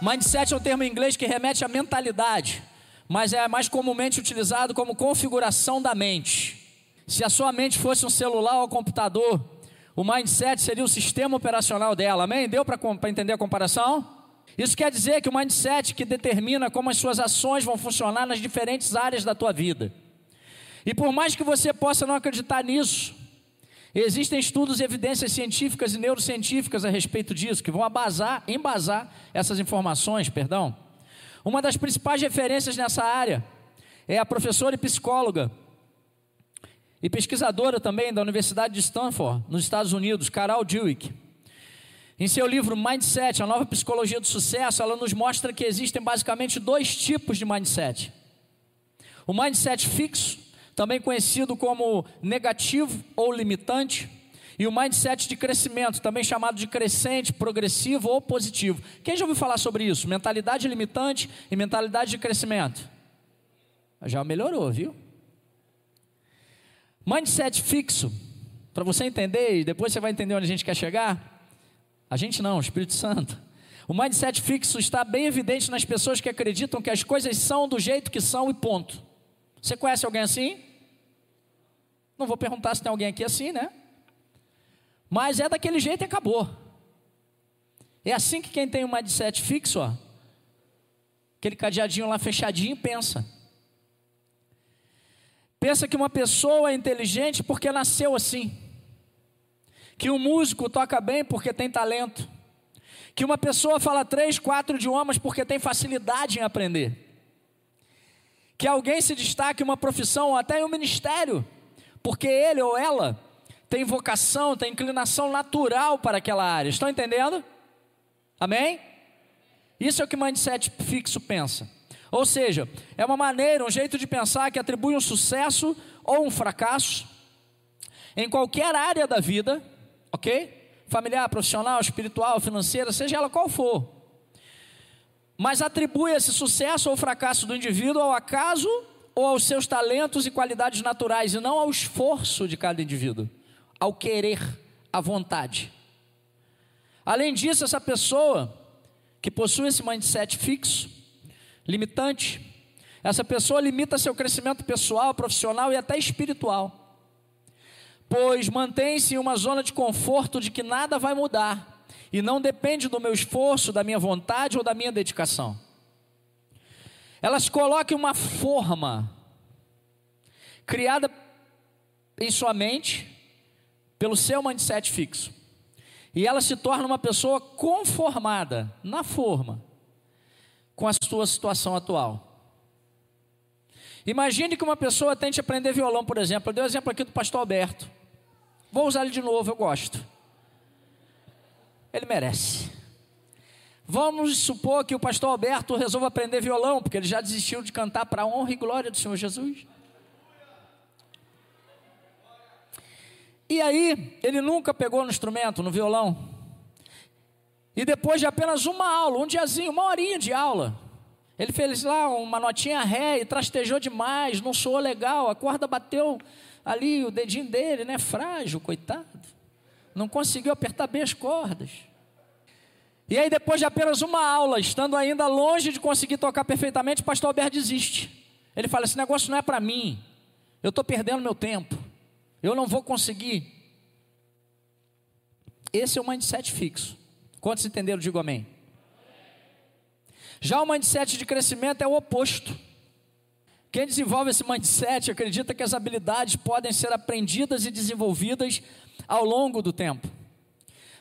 Mindset é um termo em inglês que remete à mentalidade, mas é mais comumente utilizado como configuração da mente. Se a sua mente fosse um celular ou computador, o mindset seria o sistema operacional dela, amém? Deu para entender a comparação? Isso quer dizer que o mindset que determina como as suas ações vão funcionar nas diferentes áreas da tua vida. E por mais que você possa não acreditar nisso, existem estudos e evidências científicas e neurocientíficas a respeito disso, que vão abasar, embasar essas informações, perdão. Uma das principais referências nessa área é a professora e psicóloga e pesquisadora também da Universidade de Stanford, nos Estados Unidos, Carol Dweck. Em seu livro Mindset, a nova psicologia do sucesso, ela nos mostra que existem basicamente dois tipos de mindset. O mindset fixo, também conhecido como negativo ou limitante, e o mindset de crescimento, também chamado de crescente, progressivo ou positivo. Quem já ouviu falar sobre isso? Mentalidade limitante e mentalidade de crescimento. Já melhorou, viu? Mindset fixo, para você entender, e depois você vai entender onde a gente quer chegar. A gente não, o Espírito Santo. O mindset fixo está bem evidente nas pessoas que acreditam que as coisas são do jeito que são e ponto. Você conhece alguém assim? Não vou perguntar se tem alguém aqui assim, né? Mas é daquele jeito e acabou. É assim que quem tem um mindset fixo, ó, aquele cadeadinho lá fechadinho, pensa. Pensa que uma pessoa é inteligente porque nasceu assim. Que um músico toca bem porque tem talento. Que uma pessoa fala três, quatro idiomas porque tem facilidade em aprender. Que alguém se destaque em uma profissão ou até em um ministério, porque ele ou ela tem vocação, tem inclinação natural para aquela área. Estão entendendo? Amém? Isso é o que mindset fixo pensa. Ou seja, é uma maneira, um jeito de pensar que atribui um sucesso ou um fracasso em qualquer área da vida, ok? Familiar, profissional, espiritual, financeira, seja ela qual for. Mas atribui esse sucesso ou fracasso do indivíduo ao acaso ou aos seus talentos e qualidades naturais, e não ao esforço de cada indivíduo, ao querer, à vontade. Além disso, essa pessoa que possui esse mindset fixo, limitante. Essa pessoa limita seu crescimento pessoal, profissional e até espiritual. Pois mantém-se em uma zona de conforto de que nada vai mudar e não depende do meu esforço, da minha vontade ou da minha dedicação. Elas colocam uma forma criada em sua mente pelo seu mindset fixo. E ela se torna uma pessoa conformada na forma com a sua situação atual. Imagine que uma pessoa tente aprender violão, por exemplo. Eu dei o um exemplo aqui do pastor Alberto. Vou usar ele de novo, eu gosto. Ele merece. Vamos supor que o pastor Alberto resolva aprender violão, porque ele já desistiu de cantar para a honra e glória do Senhor Jesus. E aí, ele nunca pegou no instrumento, no violão. E depois de apenas uma aula, um diazinho, uma horinha de aula, ele fez lá uma notinha ré e trastejou demais, não soou legal, a corda bateu ali o dedinho dele, né? Frágil, coitado. Não conseguiu apertar bem as cordas. E aí, depois de apenas uma aula, estando ainda longe de conseguir tocar perfeitamente, o pastor Alberto desiste. Ele fala: esse negócio não é para mim. Eu estou perdendo meu tempo. Eu não vou conseguir. Esse é o mindset fixo. Quantos entenderam? Digo amém. Já o mindset de crescimento é o oposto. Quem desenvolve esse mindset acredita que as habilidades podem ser aprendidas e desenvolvidas ao longo do tempo,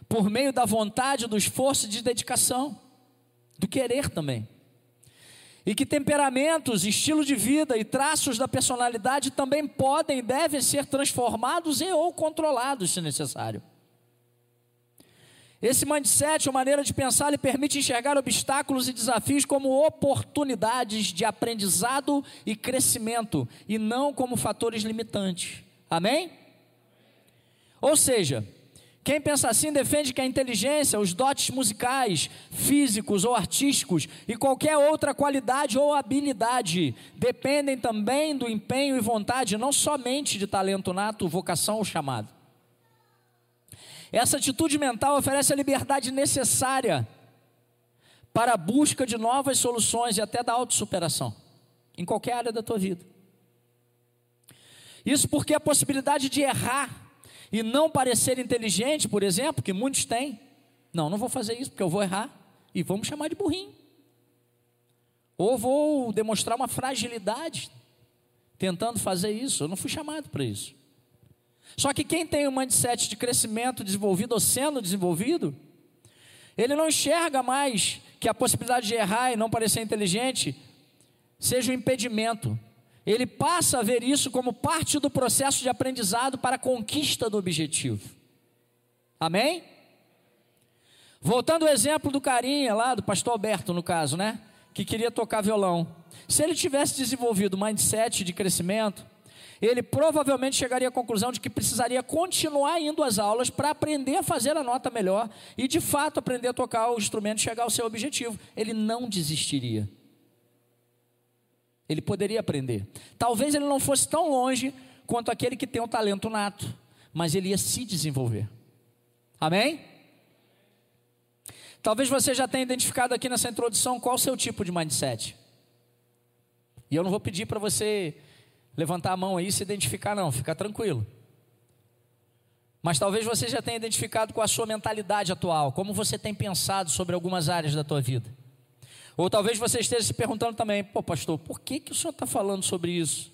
por meio da vontade, do esforço e de dedicação, do querer também. E que temperamentos, estilo de vida e traços da personalidade também podem e devem ser transformados e ou controlados, se necessário. Esse mindset, ou maneira de pensar, lhe permite enxergar obstáculos e desafios como oportunidades de aprendizado e crescimento, e não como fatores limitantes. Amém? Ou seja, quem pensa assim defende que a inteligência, os dotes musicais, físicos ou artísticos e qualquer outra qualidade ou habilidade dependem também do empenho e vontade, não somente de talento nato, vocação ou chamado. Essa atitude mental oferece a liberdade necessária para a busca de novas soluções e até da autossuperação, em qualquer área da tua vida. Isso porque a possibilidade de errar e não parecer inteligente, por exemplo, que muitos têm, não, não vou fazer isso porque eu vou errar e vamos chamar de burrinho. Ou vou demonstrar uma fragilidade tentando fazer isso, eu não fui chamado para isso. Só que quem tem um mindset de crescimento desenvolvido ou sendo desenvolvido, ele não enxerga mais que a possibilidade de errar e não parecer inteligente seja um impedimento. Ele passa a ver isso como parte do processo de aprendizado para a conquista do objetivo. Amém? Voltando ao exemplo do carinha lá, do pastor Alberto, no caso, né? Que queria tocar violão. Se ele tivesse desenvolvido o mindset de crescimento, ele provavelmente chegaria à conclusão de que precisaria continuar indo às aulas para aprender a fazer a nota melhor e, de fato, aprender a tocar o instrumento e chegar ao seu objetivo. Ele não desistiria. Ele poderia aprender. Talvez ele não fosse tão longe quanto aquele que tem um talento nato, mas ele ia se desenvolver. Amém? Talvez você já tenha identificado aqui nessa introdução qual o seu tipo de mindset. E eu não vou pedir para você levantar a mão aí e se identificar, não, fica tranquilo. Mas talvez você já tenha identificado com a sua mentalidade atual, como você tem pensado sobre algumas áreas da tua vida. Ou talvez você esteja se perguntando também, pô pastor, por que, que o senhor está falando sobre isso?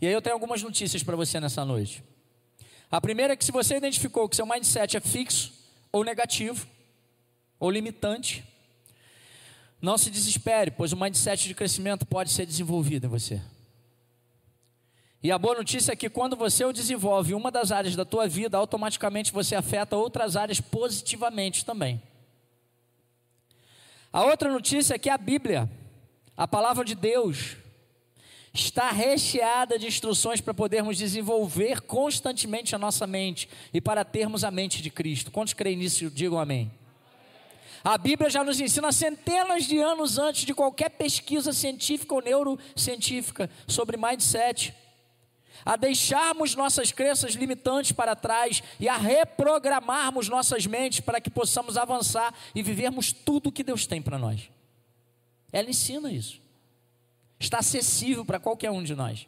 E aí eu tenho algumas notícias para você nessa noite. A primeira é que se você identificou que seu mindset é fixo ou negativo, ou limitante, não se desespere, pois o mindset de crescimento pode ser desenvolvido em você. E a boa notícia é que quando você o desenvolve em uma das áreas da tua vida, automaticamente você afeta outras áreas positivamente também. A outra notícia é que a Bíblia, a palavra de Deus, está recheada de instruções para podermos desenvolver constantemente a nossa mente e para termos a mente de Cristo. Quantos creem nisso? Digam amém. A Bíblia já nos ensina centenas de anos antes de qualquer pesquisa científica ou neurocientífica sobre mindset, a deixarmos nossas crenças limitantes para trás e a reprogramarmos nossas mentes para que possamos avançar e vivermos tudo o que Deus tem para nós. Ela ensina isso. Está acessível para qualquer um de nós.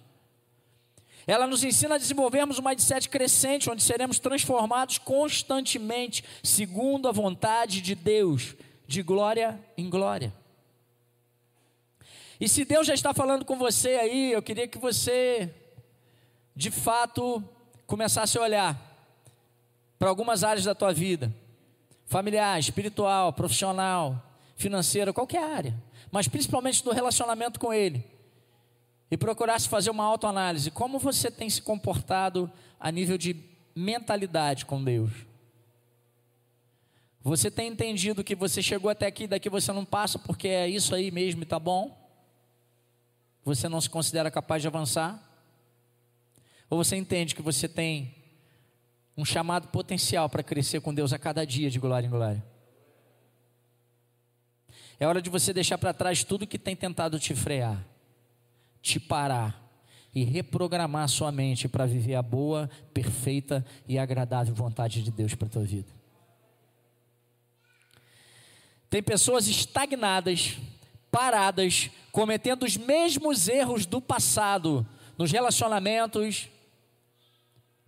Ela nos ensina a desenvolvermos um mindset crescente, onde seremos transformados constantemente, segundo a vontade de Deus, de glória em glória. E se Deus já está falando com você aí, eu queria que você, de fato, começasse a olhar para algumas áreas da tua vida familiar, espiritual, profissional, financeira, qualquer área, mas principalmente do relacionamento com Ele e procurasse fazer uma autoanálise, como você tem se comportado a nível de mentalidade com Deus? Você tem entendido que você chegou até aqui, daqui você não passa porque é isso aí mesmo e tá bom? Você não se considera capaz de avançar? Ou você entende que você tem um chamado potencial para crescer com Deus a cada dia de glória em glória? É hora de você deixar para trás tudo que tem tentado te frear te parar e reprogramar sua mente para viver a boa, perfeita e agradável vontade de Deus para a tua vida. Tem pessoas estagnadas, paradas, cometendo os mesmos erros do passado, nos relacionamentos,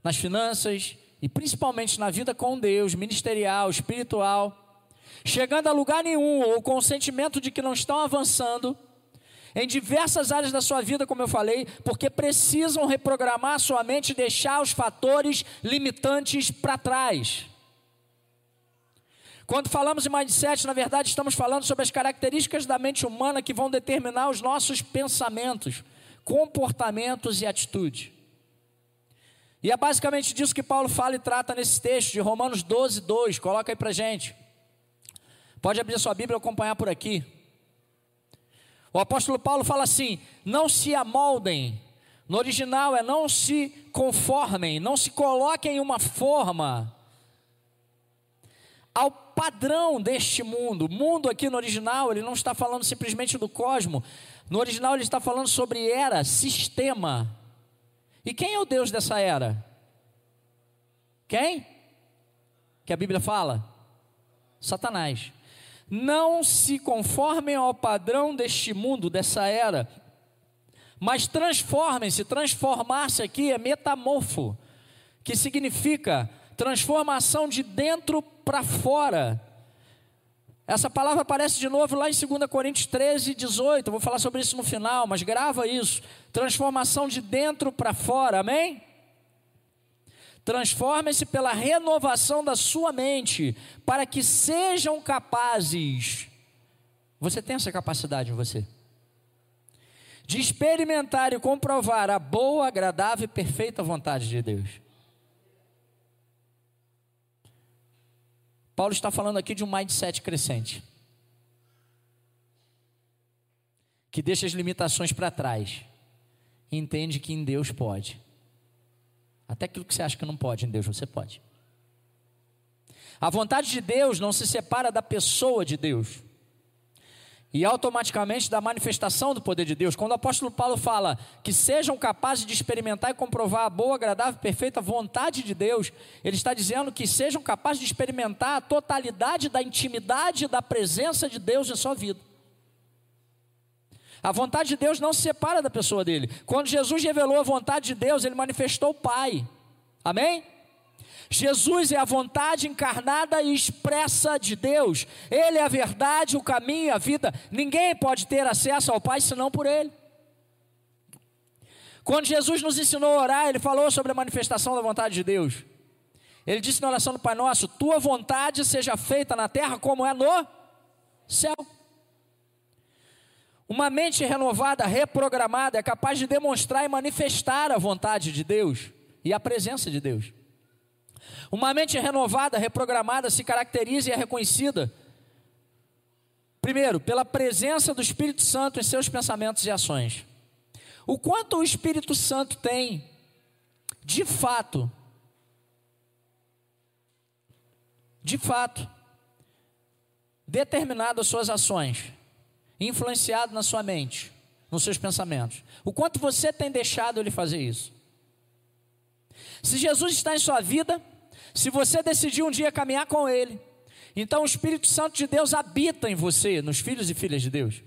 nas finanças e principalmente na vida com Deus, ministerial, espiritual, chegando a lugar nenhum ou com o sentimento de que não estão avançando em diversas áreas da sua vida, como eu falei, porque precisam reprogramar sua mente e deixar os fatores limitantes para trás. Quando falamos em mindset, na verdade, estamos falando sobre as características da mente humana que vão determinar os nossos pensamentos, comportamentos e atitudes. E é basicamente disso que Paulo fala e trata nesse texto de Romanos 12, 2. Coloca aí para gente. Pode abrir sua Bíblia e acompanhar por aqui. O apóstolo Paulo fala assim: não se amoldem. No original é não se conformem, não se coloquem em uma forma ao padrão deste mundo. Mundo aqui no original, ele não está falando simplesmente do cosmo. No original ele está falando sobre era, sistema. E quem é o Deus dessa era? Quem? Que a Bíblia fala? Satanás. Não se conformem ao padrão deste mundo, dessa era, mas transformem-se. Transformar-se aqui é metamorfo, que significa transformação de dentro para fora. Essa palavra aparece de novo lá em 2 Coríntios 13, 18. vou falar sobre isso no final, mas grava isso. Transformação de dentro para fora, amém? Transformem-se pela renovação da sua mente, para que sejam capazes. Você tem essa capacidade em você? De experimentar e comprovar a boa, agradável e perfeita vontade de Deus. Paulo está falando aqui de um mindset crescente. Que deixa as limitações para trás. E entende que em Deus pode. Até aquilo que você acha que não pode, em Deus você pode. A vontade de Deus não se separa da pessoa de Deus. E automaticamente da manifestação do poder de Deus. Quando o apóstolo Paulo fala que sejam capazes de experimentar e comprovar a boa, agradável, perfeita vontade de Deus, ele está dizendo que sejam capazes de experimentar a totalidade da intimidade da presença de Deus em sua vida. A vontade de Deus não se separa da pessoa dele. Quando Jesus revelou a vontade de Deus, ele manifestou o Pai. Amém? Jesus é a vontade encarnada e expressa de Deus. Ele é a verdade, o caminho a vida. Ninguém pode ter acesso ao Pai senão por Ele. Quando Jesus nos ensinou a orar, Ele falou sobre a manifestação da vontade de Deus. Ele disse na oração do Pai Nosso: Tua vontade seja feita na terra como é no céu. Uma mente renovada, reprogramada, é capaz de demonstrar e manifestar a vontade de Deus e a presença de Deus. Uma mente renovada, reprogramada, se caracteriza e é reconhecida, primeiro, pela presença do Espírito Santo em seus pensamentos e ações. O quanto o Espírito Santo tem, de fato, de fato, determinado as suas ações influenciado na sua mente, nos seus pensamentos. O quanto você tem deixado ele fazer isso? Se Jesus está em sua vida, se você decidiu um dia caminhar com ele, então o Espírito Santo de Deus habita em você, nos filhos e filhas de Deus.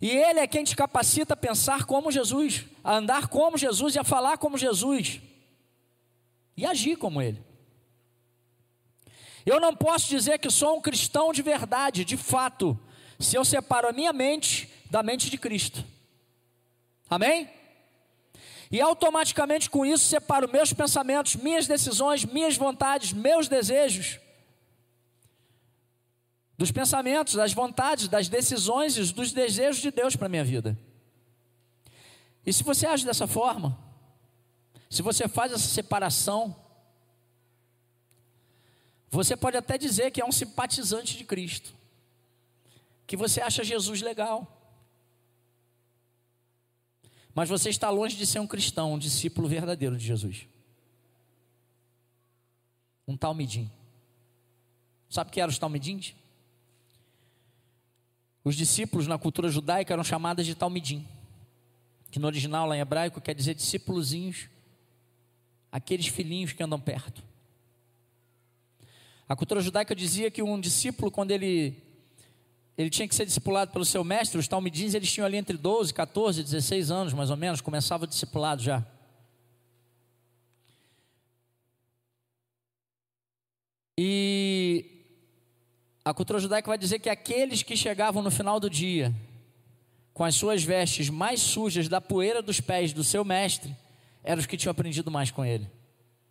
E ele é quem te capacita a pensar como Jesus, a andar como Jesus e a falar como Jesus. E agir como ele. Eu não posso dizer que sou um cristão de verdade, de fato, se eu separo a minha mente da mente de Cristo. Amém? E automaticamente com isso separo meus pensamentos, minhas decisões, minhas vontades, meus desejos dos pensamentos, das vontades, das decisões e dos desejos de Deus para a minha vida. E se você age dessa forma, se você faz essa separação, você pode até dizer que é um simpatizante de Cristo que você acha Jesus legal. Mas você está longe de ser um cristão, um discípulo verdadeiro de Jesus. Um talmidim. Sabe o que eram os talmidins? Os discípulos na cultura judaica eram chamados de talmidim, que no original lá em hebraico quer dizer discípulozinhos, aqueles filhinhos que andam perto. A cultura judaica dizia que um discípulo, quando ele ele tinha que ser discipulado pelo seu mestre. Os talmidins, eles tinham ali entre 12, 14, 16 anos, mais ou menos, começava discipulado já. E a cultura judaica vai dizer que aqueles que chegavam no final do dia com as suas vestes mais sujas da poeira dos pés do seu mestre, eram os que tinham aprendido mais com ele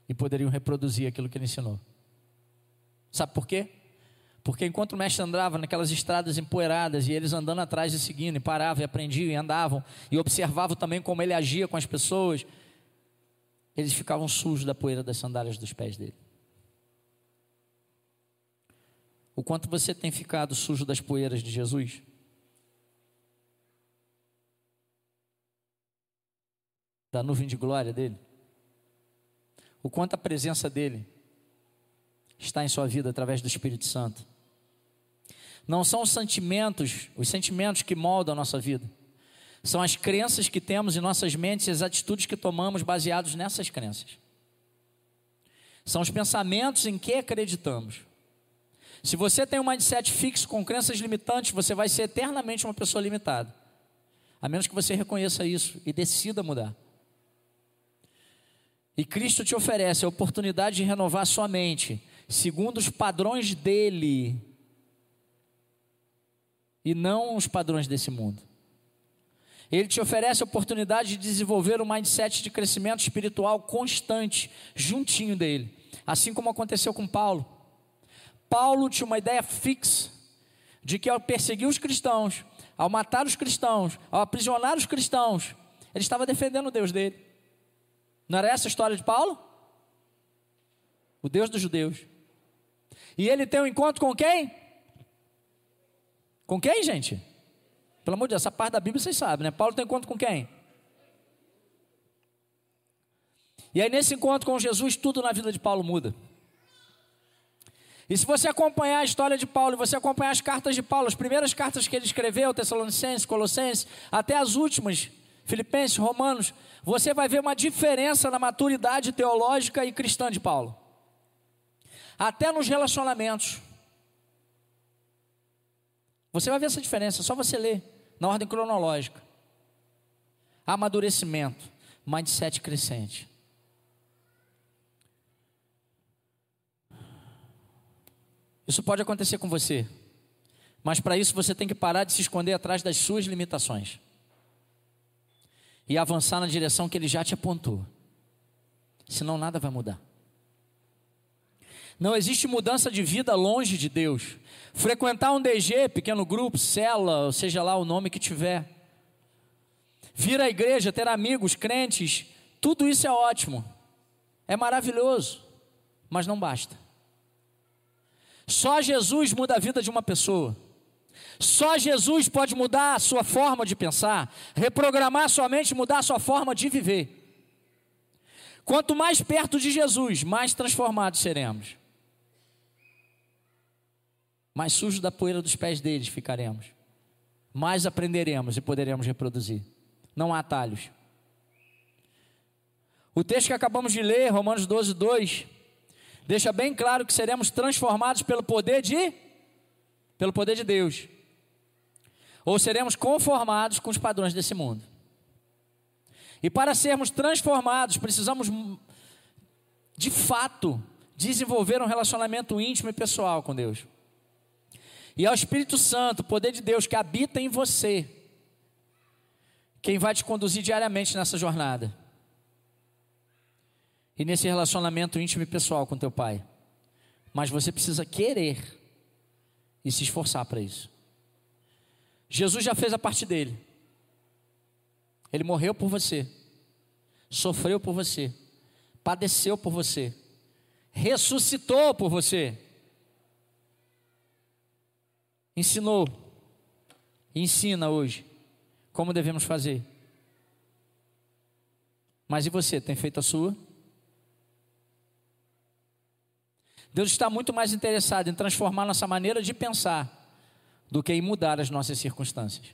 e poderiam reproduzir aquilo que ele ensinou. Sabe por quê? Porque enquanto o mestre andava naquelas estradas empoeiradas e eles andando atrás e seguindo, e paravam e aprendiam e andavam, e observavam também como ele agia com as pessoas, eles ficavam sujos da poeira das sandálias dos pés dele. O quanto você tem ficado sujo das poeiras de Jesus? Da nuvem de glória dele? O quanto a presença dele está em sua vida através do Espírito Santo. Não são os sentimentos, os sentimentos que moldam a nossa vida. São as crenças que temos em nossas mentes e as atitudes que tomamos baseados nessas crenças. São os pensamentos em que acreditamos. Se você tem um mindset fixo com crenças limitantes, você vai ser eternamente uma pessoa limitada. A menos que você reconheça isso e decida mudar. E Cristo te oferece a oportunidade de renovar sua mente, segundo os padrões dele, e não os padrões desse mundo. Ele te oferece a oportunidade de desenvolver um mindset de crescimento espiritual constante, juntinho dele, assim como aconteceu com Paulo. Paulo tinha uma ideia fixa de que ao perseguir os cristãos, ao matar os cristãos, ao aprisionar os cristãos, ele estava defendendo o Deus dele. Não era essa a história de Paulo? O Deus dos judeus. E ele tem um encontro com quem? Com quem, gente? Pelo amor de Deus, essa parte da Bíblia vocês sabem, né? Paulo tem encontro com quem? E aí, nesse encontro com Jesus, tudo na vida de Paulo muda. E se você acompanhar a história de Paulo, e você acompanhar as cartas de Paulo, as primeiras cartas que ele escreveu, Tessalonicenses, Colossenses, até as últimas, Filipenses, Romanos, você vai ver uma diferença na maturidade teológica e cristã de Paulo. Até nos relacionamentos. Você vai ver essa diferença, só você ler na ordem cronológica. Amadurecimento, mindset crescente. Isso pode acontecer com você, mas para isso você tem que parar de se esconder atrás das suas limitações e avançar na direção que Ele já te apontou, senão nada vai mudar. Não existe mudança de vida longe de Deus. Frequentar um DG, pequeno grupo, cela, seja lá o nome que tiver. Vir à igreja, ter amigos, crentes, tudo isso é ótimo. É maravilhoso, mas não basta. Só Jesus muda a vida de uma pessoa. Só Jesus pode mudar a sua forma de pensar, reprogramar sua mente, mudar a sua forma de viver. Quanto mais perto de Jesus, mais transformados seremos mais sujos da poeira dos pés deles ficaremos. Mais aprenderemos e poderemos reproduzir. Não há atalhos. O texto que acabamos de ler, Romanos 12, 2, deixa bem claro que seremos transformados pelo poder de pelo poder de Deus. Ou seremos conformados com os padrões desse mundo. E para sermos transformados, precisamos de fato desenvolver um relacionamento íntimo e pessoal com Deus. E é o Espírito Santo, o poder de Deus que habita em você, quem vai te conduzir diariamente nessa jornada. E nesse relacionamento íntimo e pessoal com teu pai. Mas você precisa querer e se esforçar para isso. Jesus já fez a parte dele. Ele morreu por você, sofreu por você, padeceu por você, ressuscitou por você ensinou e ensina hoje como devemos fazer. Mas e você, tem feito a sua? Deus está muito mais interessado em transformar nossa maneira de pensar do que em mudar as nossas circunstâncias.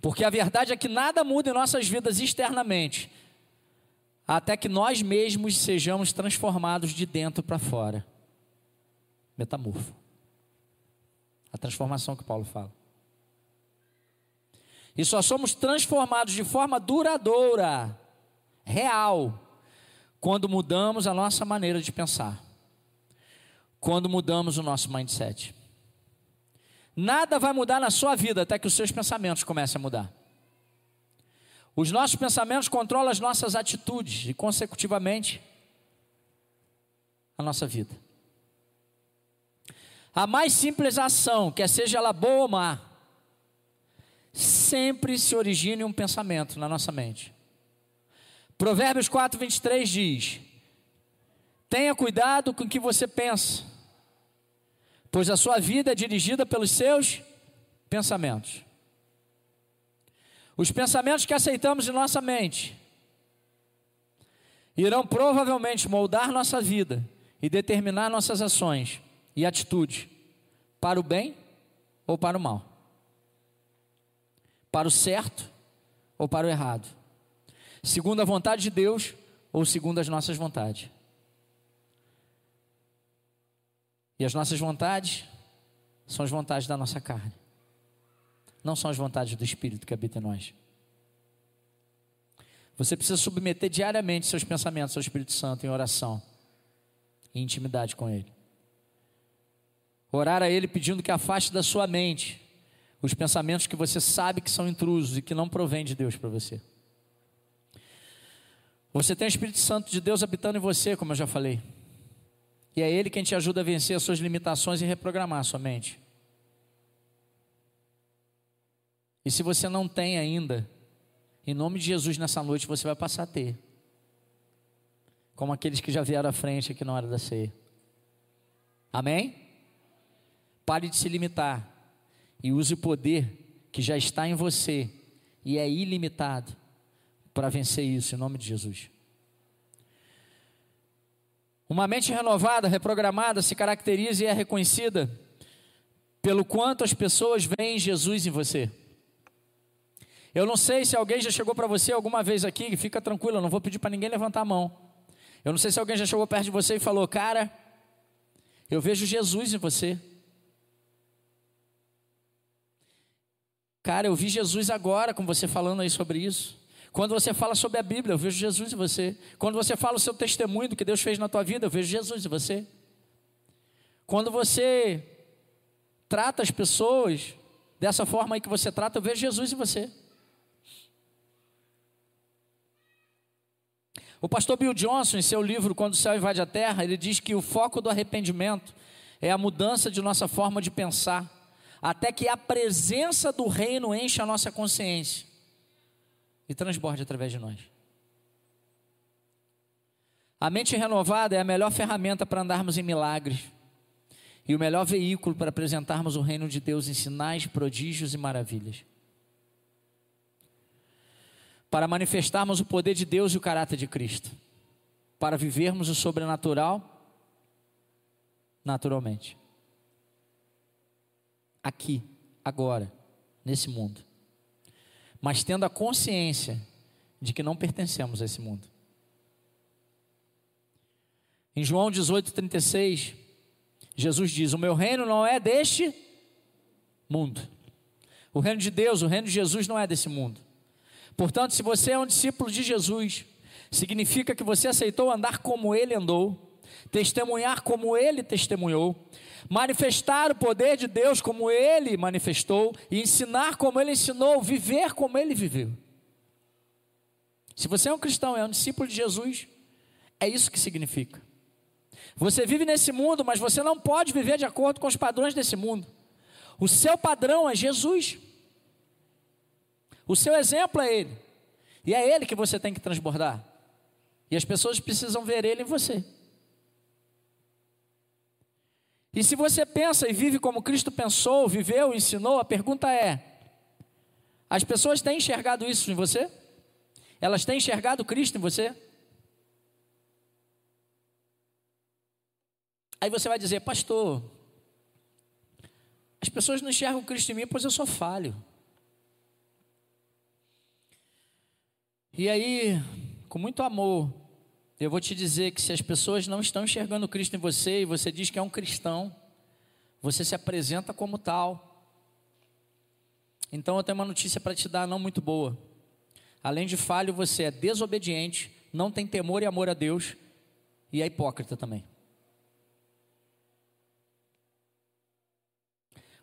Porque a verdade é que nada muda em nossas vidas externamente, até que nós mesmos sejamos transformados de dentro para fora. Metamorfo. A transformação que Paulo fala. E só somos transformados de forma duradoura, real, quando mudamos a nossa maneira de pensar. Quando mudamos o nosso mindset. Nada vai mudar na sua vida até que os seus pensamentos comecem a mudar. Os nossos pensamentos controlam as nossas atitudes e, consecutivamente, a nossa vida. A mais simples ação, quer seja ela boa ou má, sempre se origina em um pensamento na nossa mente. Provérbios 4, 23 diz: Tenha cuidado com o que você pensa, pois a sua vida é dirigida pelos seus pensamentos. Os pensamentos que aceitamos em nossa mente irão provavelmente moldar nossa vida e determinar nossas ações e atitude para o bem ou para o mal, para o certo ou para o errado, segundo a vontade de Deus ou segundo as nossas vontades. E E as nossas vontades são as vontades da nossa carne, não são as vontades do Espírito que habita em nós. Você precisa submeter diariamente seus pensamentos ao Espírito Santo em oração, em intimidade com Ele. Orar a Ele pedindo que afaste da sua mente os pensamentos que você sabe que são intrusos e que não provêm de Deus para você. Você tem o Espírito Santo de Deus habitando em você, como eu já falei. E é Ele quem te ajuda a vencer as suas limitações e reprogramar a sua mente. E se você não tem ainda, em nome de Jesus nessa noite você vai passar a ter. Como aqueles que já vieram à frente aqui na hora da ceia. Amém? Pare de se limitar e use o poder que já está em você e é ilimitado para vencer isso em nome de Jesus. Uma mente renovada, reprogramada, se caracteriza e é reconhecida pelo quanto as pessoas veem Jesus em você. Eu não sei se alguém já chegou para você alguma vez aqui, fica tranquilo, eu não vou pedir para ninguém levantar a mão. Eu não sei se alguém já chegou perto de você e falou: Cara, eu vejo Jesus em você. Cara, eu vi Jesus agora com você falando aí sobre isso. Quando você fala sobre a Bíblia, eu vejo Jesus em você. Quando você fala o seu testemunho do que Deus fez na tua vida, eu vejo Jesus em você. Quando você trata as pessoas dessa forma aí que você trata, eu vejo Jesus em você. O pastor Bill Johnson, em seu livro Quando o Céu Invade a Terra, ele diz que o foco do arrependimento é a mudança de nossa forma de pensar, até que a presença do reino enche a nossa consciência e transborde através de nós. A mente renovada é a melhor ferramenta para andarmos em milagres e o melhor veículo para apresentarmos o reino de Deus em sinais, prodígios e maravilhas. Para manifestarmos o poder de Deus e o caráter de Cristo. Para vivermos o sobrenatural naturalmente. Aqui, agora, nesse mundo mas tendo a consciência de que não pertencemos a esse mundo. Em João 18,36, Jesus diz: O meu reino não é deste mundo. O reino de Deus, o reino de Jesus não é desse mundo. Portanto, se você é um discípulo de Jesus, significa que você aceitou andar como ele andou, testemunhar como ele testemunhou, manifestar o poder de Deus como ele manifestou, e ensinar como ele ensinou, viver como ele viveu. Se você é um cristão, é um discípulo de Jesus, é isso que significa. Você vive nesse mundo, mas você não pode viver de acordo com os padrões desse mundo. O seu padrão é Jesus. O seu exemplo é Ele. E é Ele que você tem que transbordar. E as pessoas precisam ver Ele em você. E se você pensa e vive como Cristo pensou, viveu, ensinou, a pergunta é: as pessoas têm enxergado isso em você? Elas têm enxergado Cristo em você? Aí você vai dizer, pastor, as pessoas não enxergam Cristo em mim, pois eu sou falho. E aí, com muito amor, eu vou te dizer que se as pessoas não estão enxergando Cristo em você e você diz que é um cristão, você se apresenta como tal. Então eu tenho uma notícia para te dar, não muito boa. Além de falho, você é desobediente, não tem temor e amor a Deus e é hipócrita também.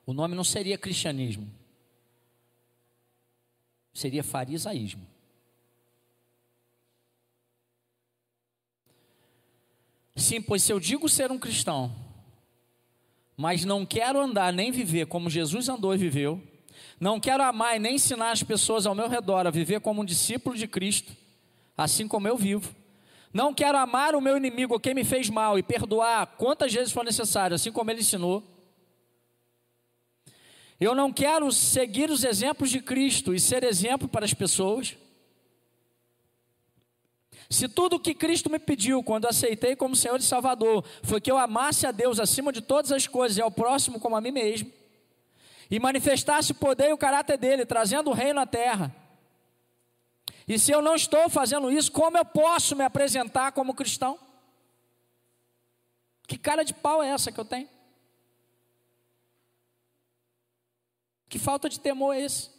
O nome não seria cristianismo, seria farisaísmo. Sim, pois se eu digo ser um cristão, mas não quero andar nem viver como Jesus andou e viveu, não quero amar e nem ensinar as pessoas ao meu redor a viver como um discípulo de Cristo, assim como eu vivo. Não quero amar o meu inimigo, quem me fez mal, e perdoar quantas vezes for necessário, assim como ele ensinou. Eu não quero seguir os exemplos de Cristo e ser exemplo para as pessoas. Se tudo o que Cristo me pediu quando aceitei como Senhor e Salvador foi que eu amasse a Deus acima de todas as coisas e ao próximo como a mim mesmo, e manifestasse o poder e o caráter dele, trazendo o reino à terra. E se eu não estou fazendo isso, como eu posso me apresentar como cristão? Que cara de pau é essa que eu tenho? Que falta de temor é esse?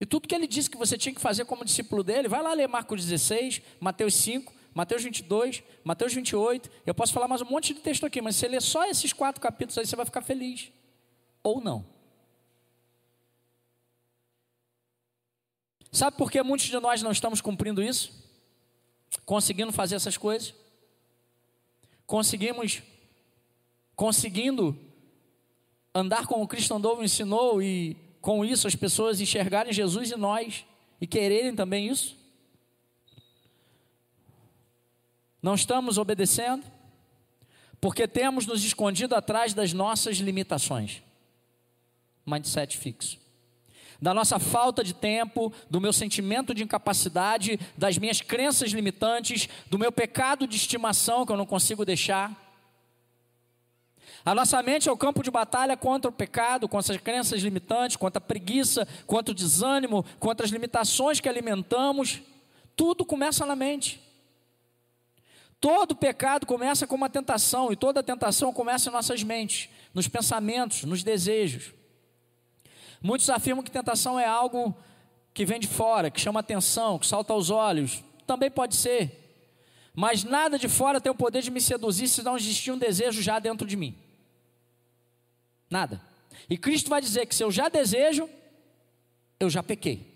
E tudo que ele disse que você tinha que fazer como discípulo dele, vai lá ler Marcos 16, Mateus 5, Mateus 22, Mateus 28. Eu posso falar mais um monte de texto aqui, mas se você ler só esses quatro capítulos aí, você vai ficar feliz. Ou não. Sabe por que muitos de nós não estamos cumprindo isso? Conseguindo fazer essas coisas? Conseguimos, conseguindo andar como o Cristo andou, ensinou e com isso as pessoas enxergarem Jesus e nós e quererem também isso? Não estamos obedecendo porque temos nos escondido atrás das nossas limitações. Mindset fixo. Da nossa falta de tempo, do meu sentimento de incapacidade, das minhas crenças limitantes, do meu pecado de estimação que eu não consigo deixar. A nossa mente é o campo de batalha contra o pecado, contra as crenças limitantes, contra a preguiça, contra o desânimo, contra as limitações que alimentamos. Tudo começa na mente. Todo pecado começa com uma tentação, e toda tentação começa em nossas mentes, nos pensamentos, nos desejos. Muitos afirmam que tentação é algo que vem de fora, que chama atenção, que salta aos olhos. Também pode ser. Mas nada de fora tem o poder de me seduzir se não existir um desejo já dentro de mim. Nada. E Cristo vai dizer que se eu já desejo, eu já pequei.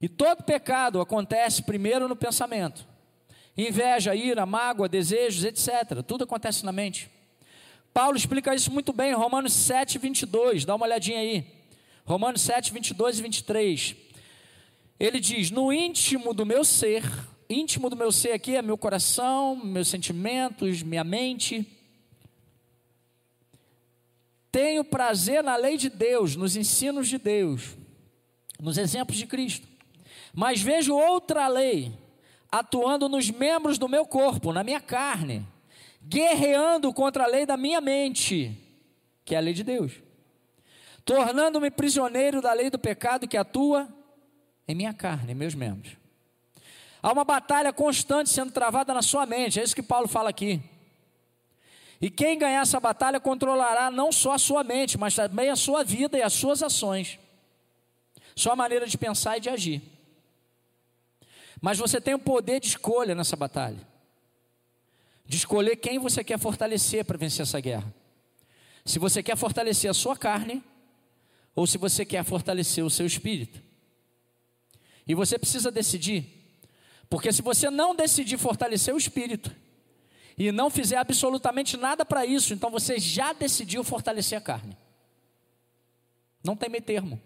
E todo pecado acontece primeiro no pensamento. Inveja, ira, mágoa, desejos, etc. Tudo acontece na mente. Paulo explica isso muito bem em Romanos 7, 22. Dá uma olhadinha aí. Romanos 7, 22 e 23. Ele diz: No íntimo do meu ser, íntimo do meu ser aqui é meu coração, meus sentimentos, minha mente tenho prazer na lei de Deus, nos ensinos de Deus, nos exemplos de Cristo. Mas vejo outra lei atuando nos membros do meu corpo, na minha carne, guerreando contra a lei da minha mente, que é a lei de Deus, tornando-me prisioneiro da lei do pecado que atua em minha carne, em meus membros. Há uma batalha constante sendo travada na sua mente, é isso que Paulo fala aqui. E quem ganhar essa batalha controlará não só a sua mente, mas também a sua vida e as suas ações, sua maneira de pensar e de agir. Mas você tem o poder de escolha nessa batalha, de escolher quem você quer fortalecer para vencer essa guerra. Se você quer fortalecer a sua carne, ou se você quer fortalecer o seu espírito. E você precisa decidir, porque se você não decidir fortalecer o espírito, e não fizer absolutamente nada para isso, então você já decidiu fortalecer a carne. Não tem meio termo.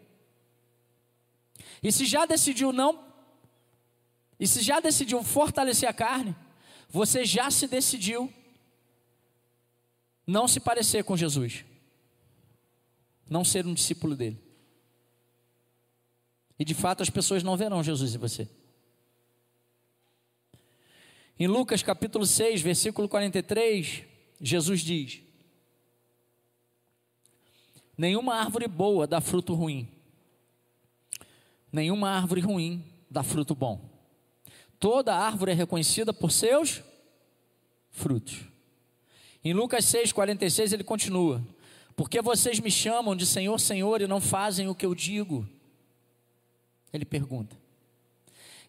E se já decidiu não, e se já decidiu fortalecer a carne, você já se decidiu não se parecer com Jesus, não ser um discípulo dele. E de fato as pessoas não verão Jesus em você. Em Lucas capítulo 6, versículo 43, Jesus diz: Nenhuma árvore boa dá fruto ruim, nenhuma árvore ruim dá fruto bom. Toda árvore é reconhecida por seus frutos. Em Lucas 6, 46, ele continua: Porque vocês me chamam de Senhor, Senhor e não fazem o que eu digo? Ele pergunta.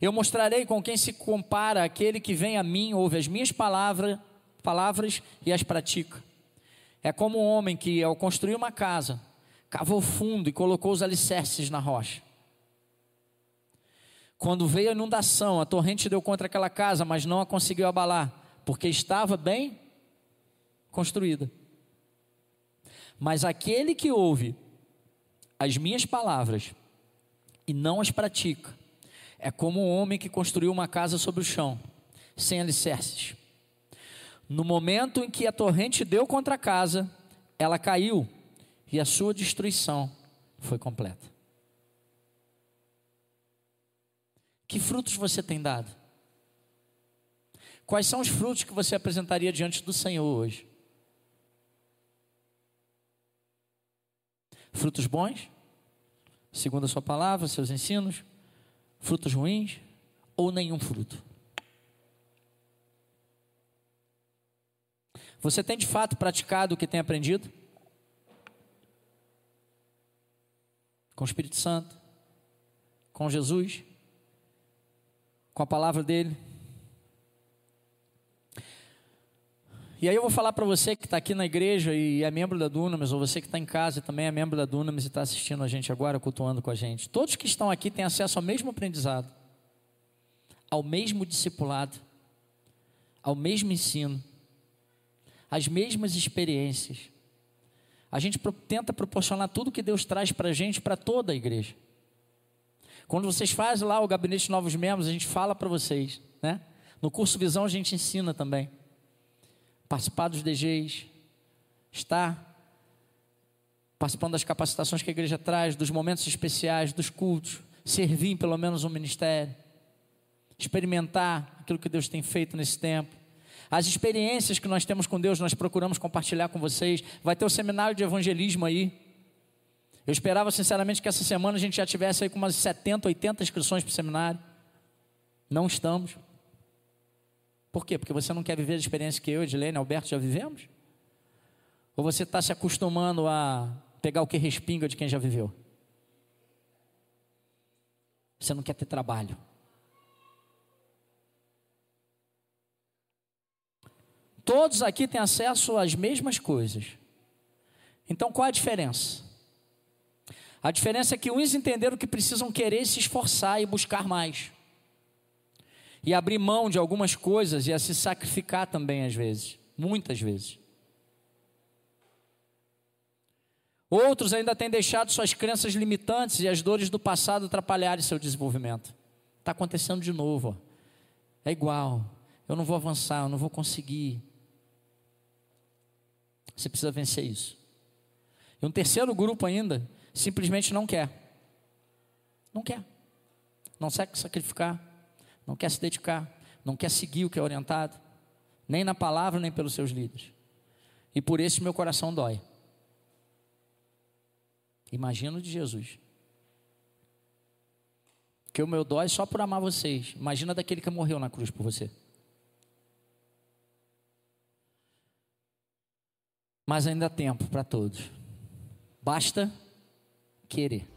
Eu mostrarei com quem se compara aquele que vem a mim, ouve as minhas palavras, palavras e as pratica. É como um homem que, ao construir uma casa, cavou fundo e colocou os alicerces na rocha. Quando veio a inundação, a torrente deu contra aquela casa, mas não a conseguiu abalar, porque estava bem construída. Mas aquele que ouve as minhas palavras e não as pratica, é como um homem que construiu uma casa sobre o chão, sem alicerces. No momento em que a torrente deu contra a casa, ela caiu e a sua destruição foi completa. Que frutos você tem dado? Quais são os frutos que você apresentaria diante do Senhor hoje? Frutos bons? Segundo a Sua palavra, seus ensinos? frutos ruins ou nenhum fruto. Você tem de fato praticado o que tem aprendido? Com o Espírito Santo? Com Jesus? Com a palavra dele? E aí eu vou falar para você que está aqui na igreja e é membro da Dunamis, ou você que está em casa e também é membro da Dunamis e está assistindo a gente agora, cultuando com a gente. Todos que estão aqui têm acesso ao mesmo aprendizado, ao mesmo discipulado, ao mesmo ensino, às mesmas experiências. A gente tenta proporcionar tudo que Deus traz para a gente, para toda a igreja. Quando vocês fazem lá o gabinete de novos membros, a gente fala para vocês, né? No curso Visão a gente ensina também participar dos DGs, estar participando das capacitações que a igreja traz, dos momentos especiais, dos cultos, servir em pelo menos um ministério, experimentar aquilo que Deus tem feito nesse tempo. As experiências que nós temos com Deus, nós procuramos compartilhar com vocês. Vai ter o seminário de evangelismo aí. Eu esperava sinceramente que essa semana a gente já tivesse aí com umas 70, 80 inscrições para o seminário. Não estamos. Por quê? Porque você não quer viver a experiência que eu, Edilene, Alberto já vivemos? Ou você está se acostumando a pegar o que respinga de quem já viveu? Você não quer ter trabalho. Todos aqui têm acesso às mesmas coisas. Então qual a diferença? A diferença é que uns entenderam que precisam querer se esforçar e buscar mais e abrir mão de algumas coisas e a se sacrificar também às vezes, muitas vezes. Outros ainda têm deixado suas crenças limitantes e as dores do passado atrapalharem seu desenvolvimento. Está acontecendo de novo. Ó. É igual. Eu não vou avançar, eu não vou conseguir. Você precisa vencer isso. E um terceiro grupo ainda simplesmente não quer. Não quer. Não quer sacrificar não quer se dedicar, não quer seguir o que é orientado, nem na palavra, nem pelos seus líderes. E por isso meu coração dói. Imagino de Jesus. Que o meu dói só por amar vocês. Imagina daquele que morreu na cruz por você. Mas ainda há tempo para todos. Basta querer.